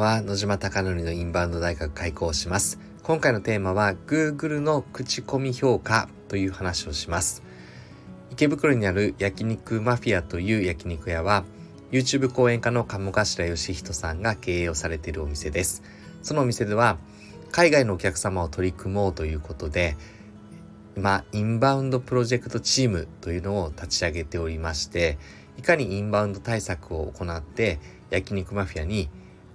は野島貴則のインバウンド大学開校します。今回のテーマは Google の口コミ評価という話をします。池袋にある焼肉マフィアという焼肉屋は YouTube 講演家の鴨頭義人さんが経営をされているお店です。そのお店では海外のお客様を取り組もうということで今インバウンドプロジェクトチームというのを立ち上げておりましていかにインバウンド対策を行って焼肉マフィアに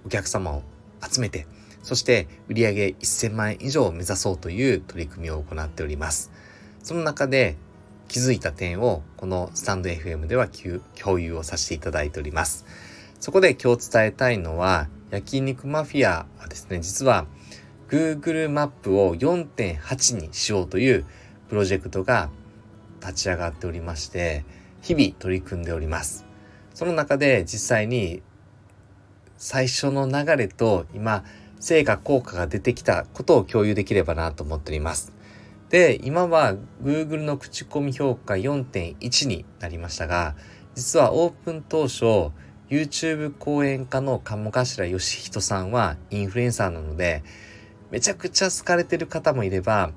お客様を集めてそして売上1000万円以上を目指そうという取り組みを行っております。その中で気づいた点をこのスタンド FM では共有をさせていただいております。そこで今日伝えたいのは焼肉マフィアはですね実は Google マップを4.8にしようというプロジェクトが立ち上がっておりまして日々取り組んでおります。その中で実際に最初の流れと今成果効果が出てきたことを共有できればなと思っております。で今は Google の口コミ評価4.1になりましたが実はオープン当初 YouTube 講演家の鴨頭義人さんはインフルエンサーなのでめちゃくちゃ好かれてる方もいれば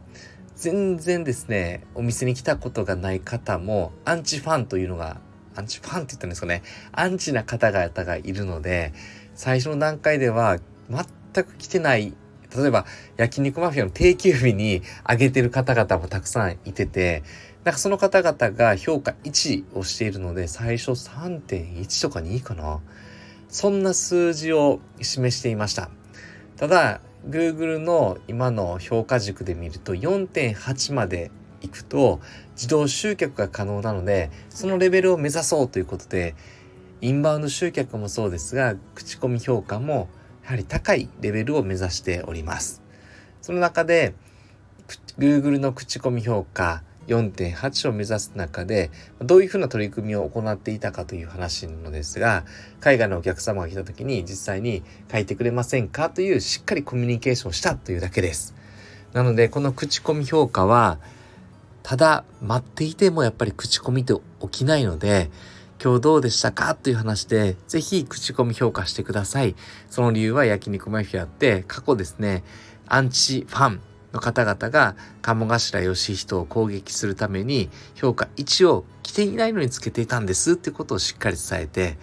全然ですねお店に来たことがない方もアンチファンというのがアンチファンって言ったんですかねアンチな方々がいるので最初の段階では全く来てない例えば焼肉マフィアの定休日に上げてる方々もたくさんいててなんかその方々が評価1をしているので最初3.1とか2かな。そんな数字を示していました。ただ Google の今の評価軸で見ると4.8までいくと自動集客が可能なのでそのレベルを目指そうということでインバウンド集客もそうですが口コミ評価もやはり高いレベルを目指しております。その中で Google の口コミ評価4.8を目指す中でどういうふうな取り組みを行っていたかという話なのですが海外のお客様が来た時に実際に書いてくれませんかというしっかりコミュニケーションをしたというだけです。なのでこの口コミ評価はただ待っていてもやっぱり口コミって起きないので今日どうでしたか？という話で、ぜひ口コミ評価してください。その理由は焼肉マフィアって過去ですね、アンチファンの方々が鴨頭義人を攻撃するために評価1を来ていないのにつけていたんですってことをしっかり伝えて、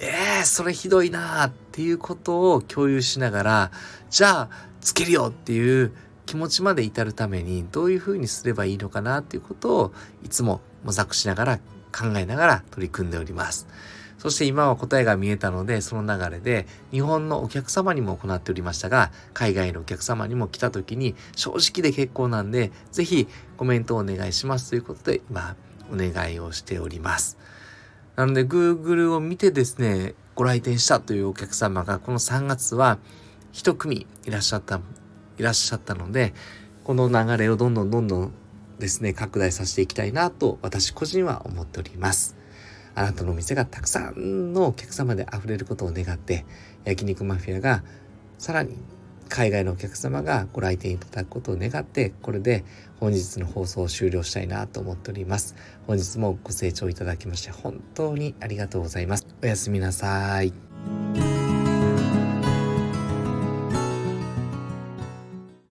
えー、それひどいなーっていうことを共有しながら、じゃあつけるよっていう気持ちまで至るためにどういうふうにすればいいのかなっていうことをいつも模索しながら考えながら取り組んでおります。そして今は答えが見えたので、その流れで日本のお客様にも行っておりましたが、海外のお客様にも来た時に正直で結構なんで、ぜひコメントをお願いしますということで、今お願いをしております。なので Google を見てですね、ご来店したというお客様がこの3月は一組いらっしゃった、いらっしゃったので、この流れをどんどんどんどんですね、拡大させていきたいなと私個人は思っております。あなたのお店がたくさんのお客様で溢れることを願って、焼肉マフィアがさらに海外のお客様がご来店いただくことを願って、これで本日の放送を終了したいなと思っております。本日もご清聴いただきまして本当にありがとうございます。おやすみなさい。